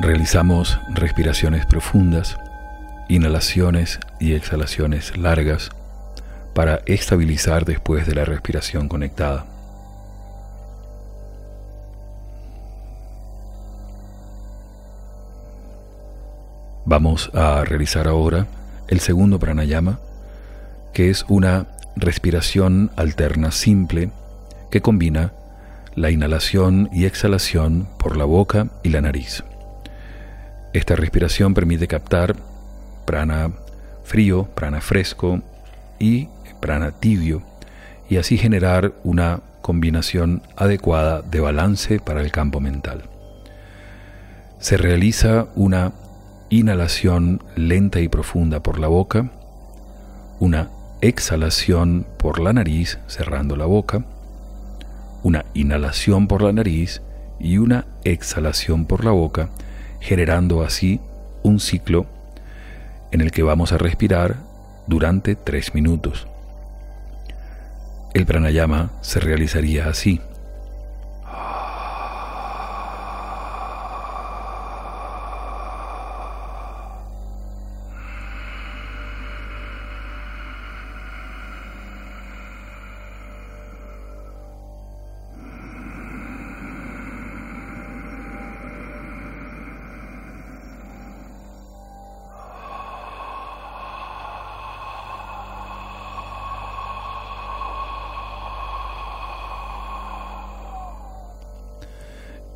Realizamos respiraciones profundas, inhalaciones y exhalaciones largas para estabilizar después de la respiración conectada. Vamos a realizar ahora el segundo pranayama que es una respiración alterna simple que combina la inhalación y exhalación por la boca y la nariz. Esta respiración permite captar prana frío, prana fresco y prana tibio y así generar una combinación adecuada de balance para el campo mental. Se realiza una inhalación lenta y profunda por la boca, una exhalación por la nariz cerrando la boca, una inhalación por la nariz y una exhalación por la boca, generando así un ciclo en el que vamos a respirar durante tres minutos. El pranayama se realizaría así.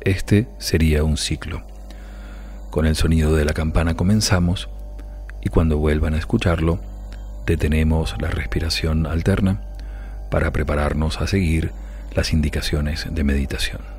Este sería un ciclo. Con el sonido de la campana comenzamos y cuando vuelvan a escucharlo, detenemos la respiración alterna para prepararnos a seguir las indicaciones de meditación.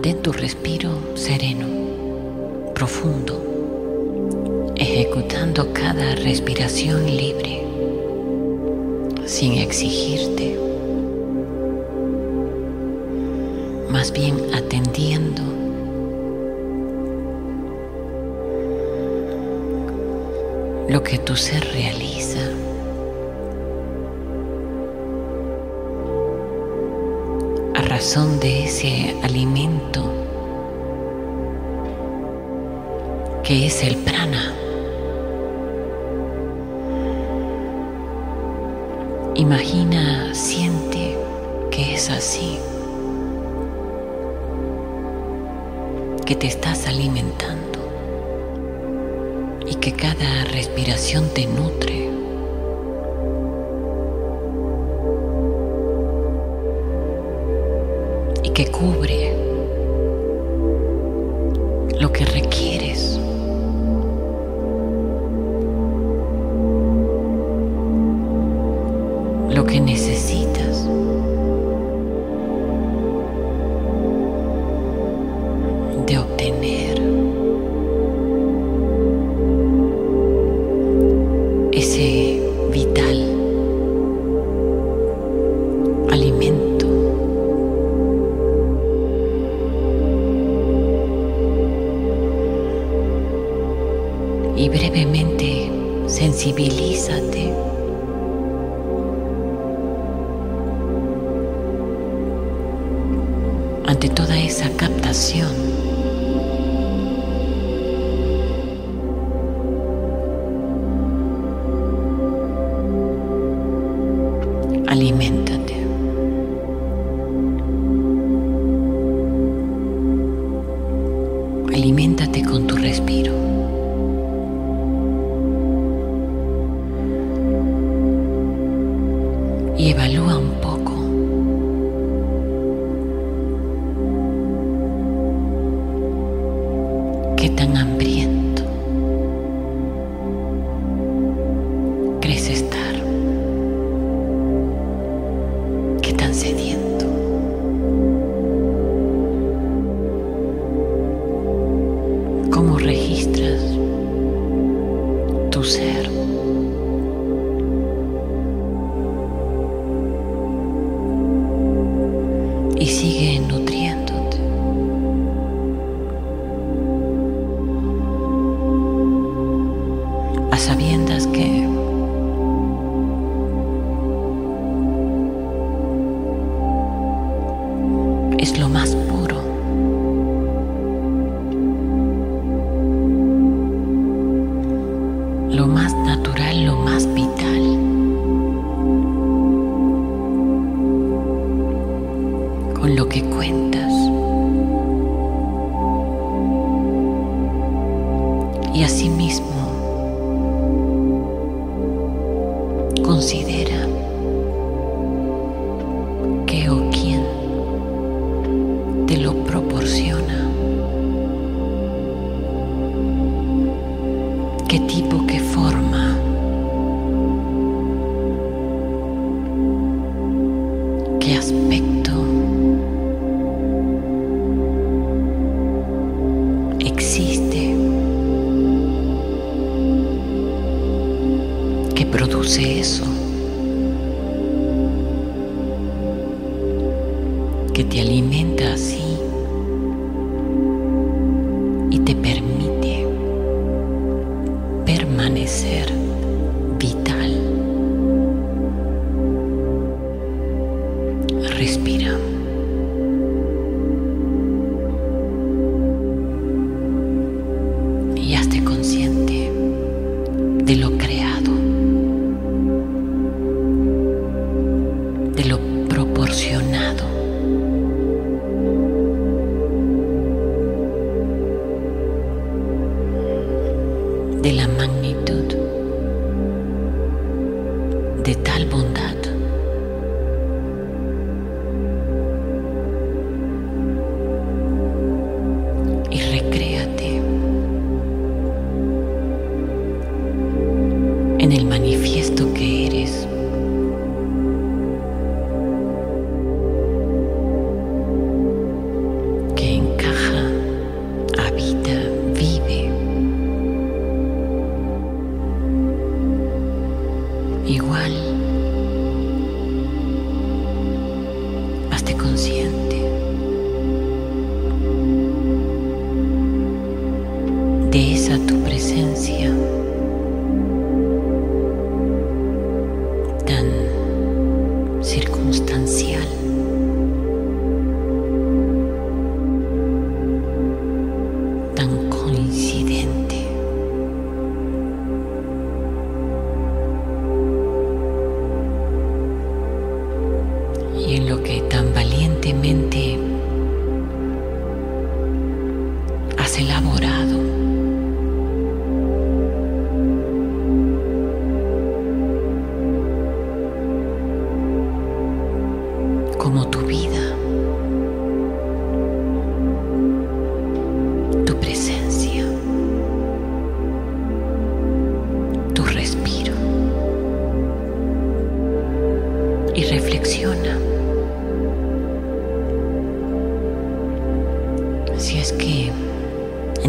Mantén tu respiro sereno profundo, ejecutando cada respiración libre, sin exigirte, más bien atendiendo lo que tu ser realiza. Razón de ese alimento que es el prana. Imagina, Y brevemente sensibilízate ante toda esa captación. Aliméntate. y sigue nutriendo. produce eso? Que te alimenta así y te permite permanecer.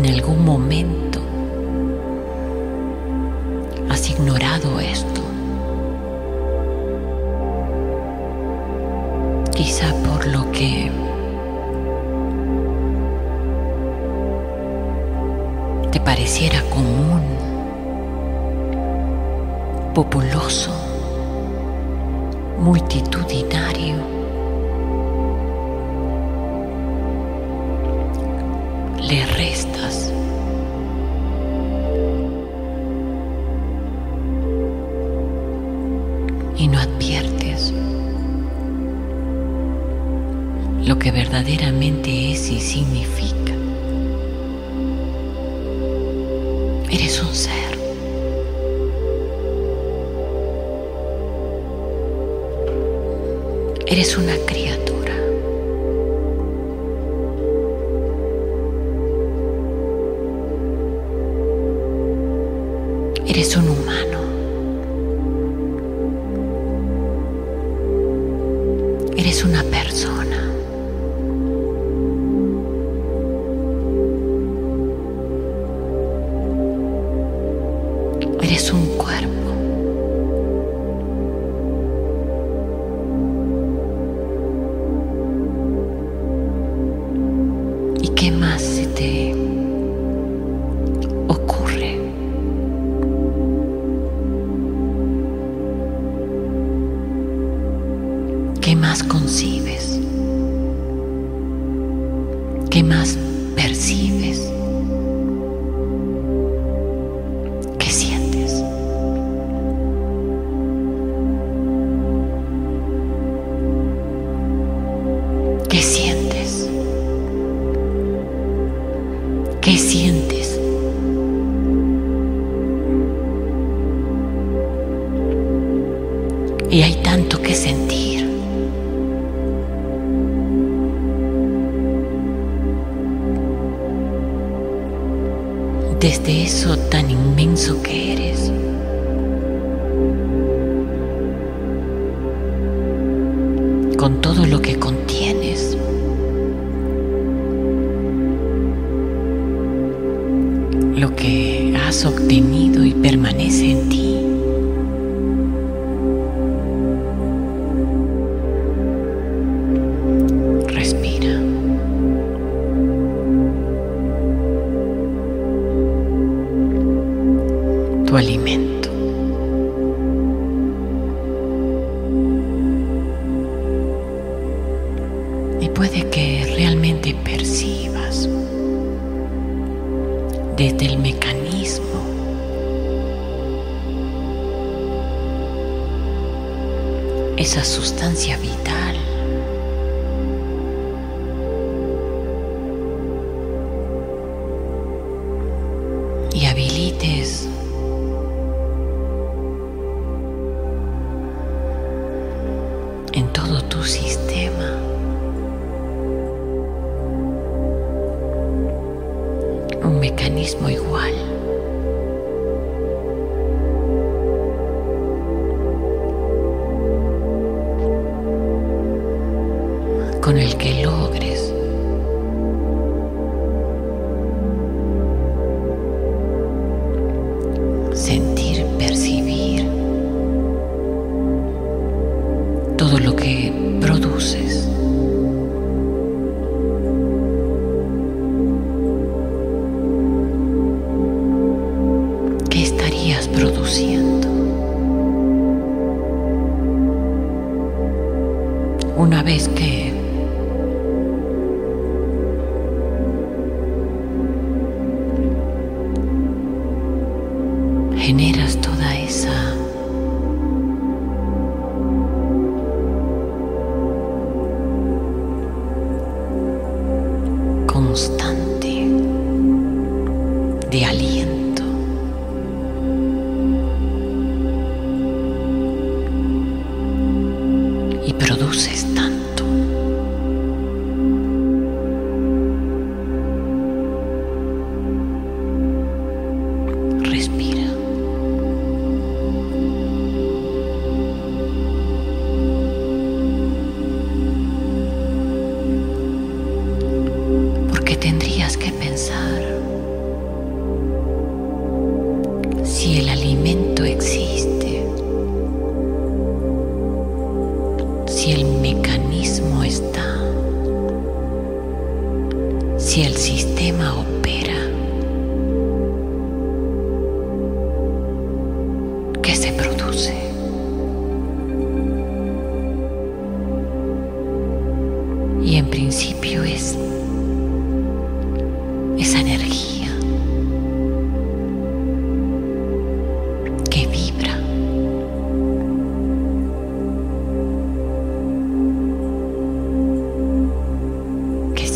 en algún momento. Eres un humano. Eres una persona. desde eso tan inmenso que eres. con todo lo que contienes. Lo que has obtenido y permanece en ti. tu sistema. Un mecanismo igual.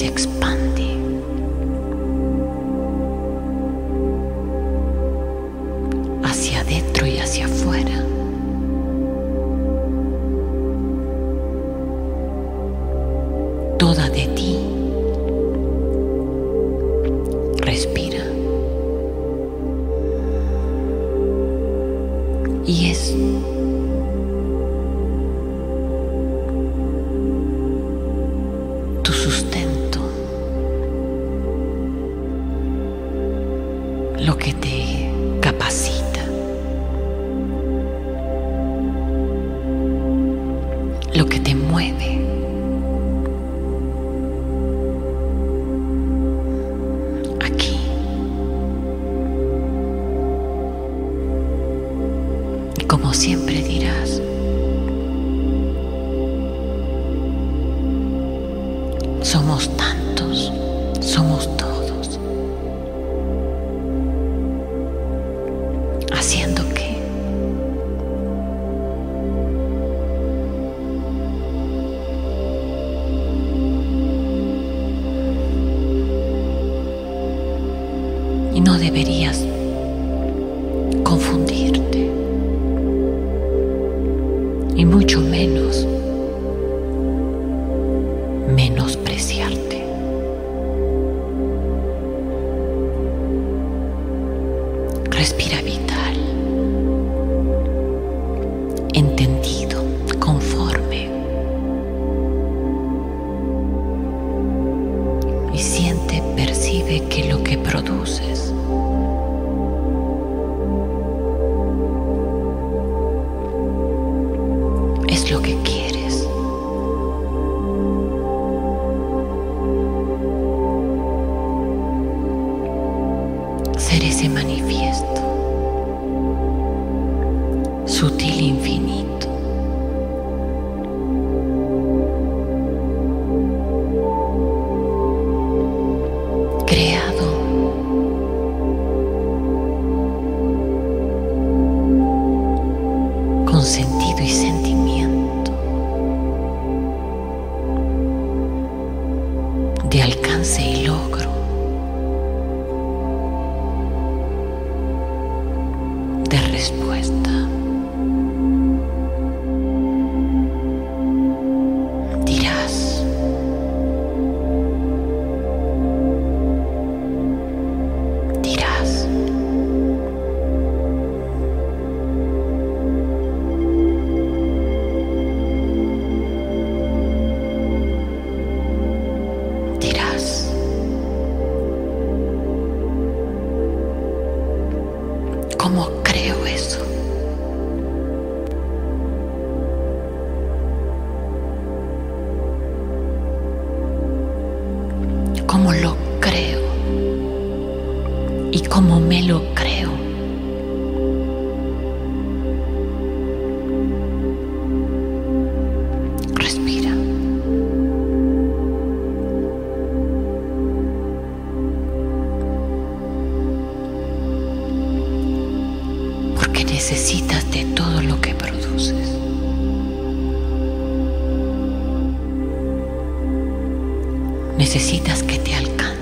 se expande. deberías sentido y sentido. necesitas de todo lo que produces. Necesitas que te alcance.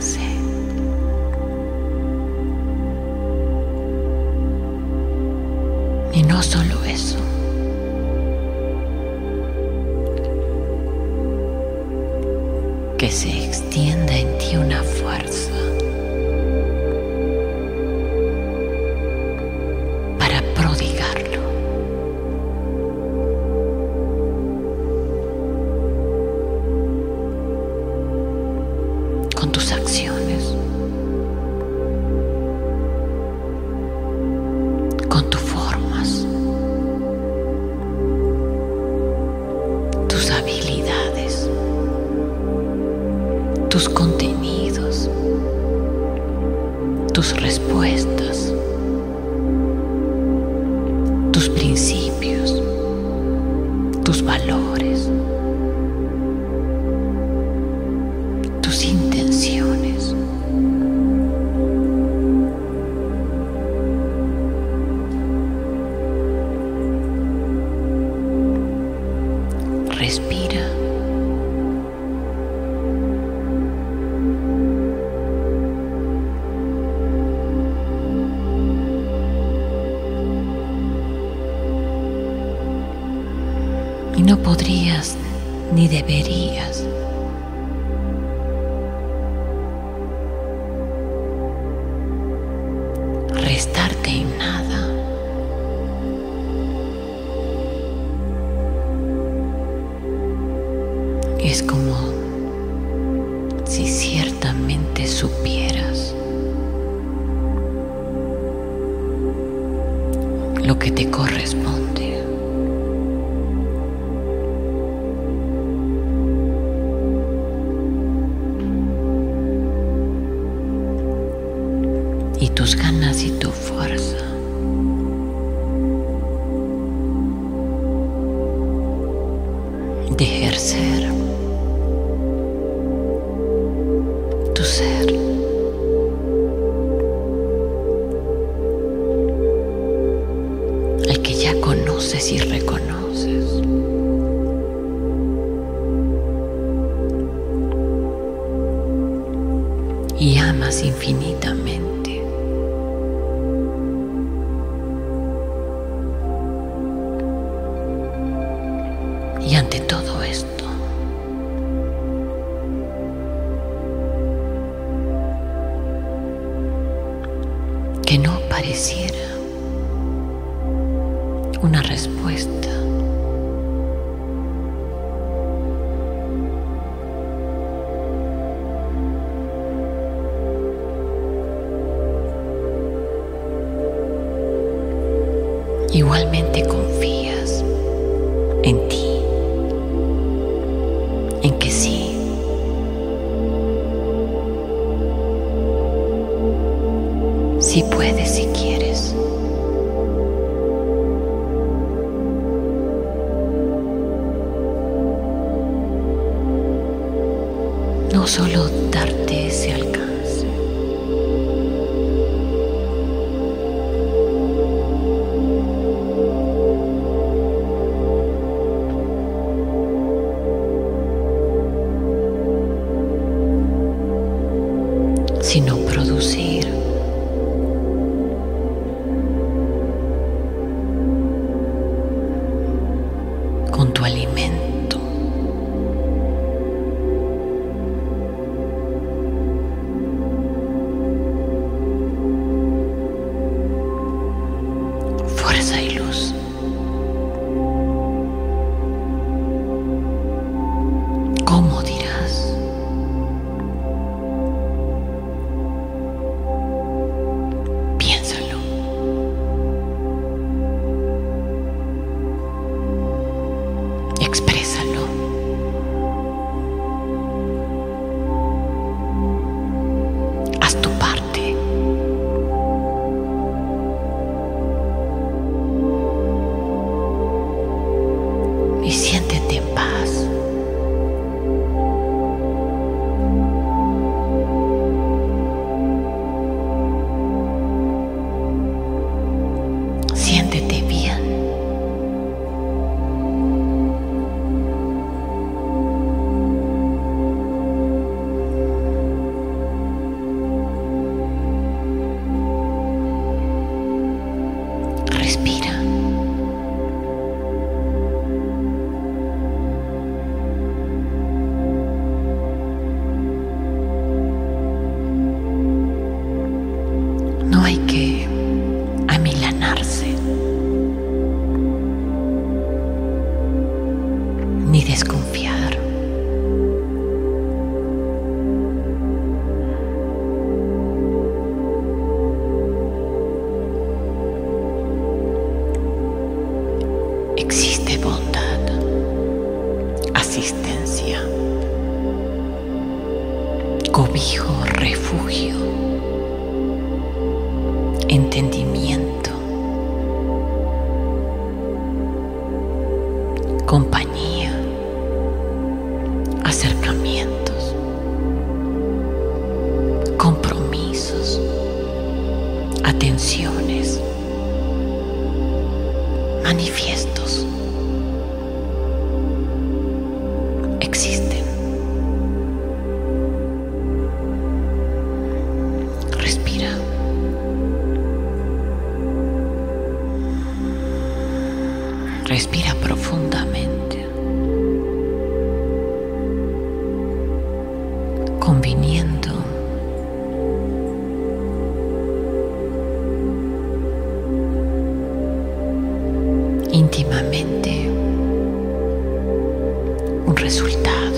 tus ganas y tu fuerza. De ejercer tu ser. El que ya conoces y reconoces. En que sí. Si puedes, si resultado,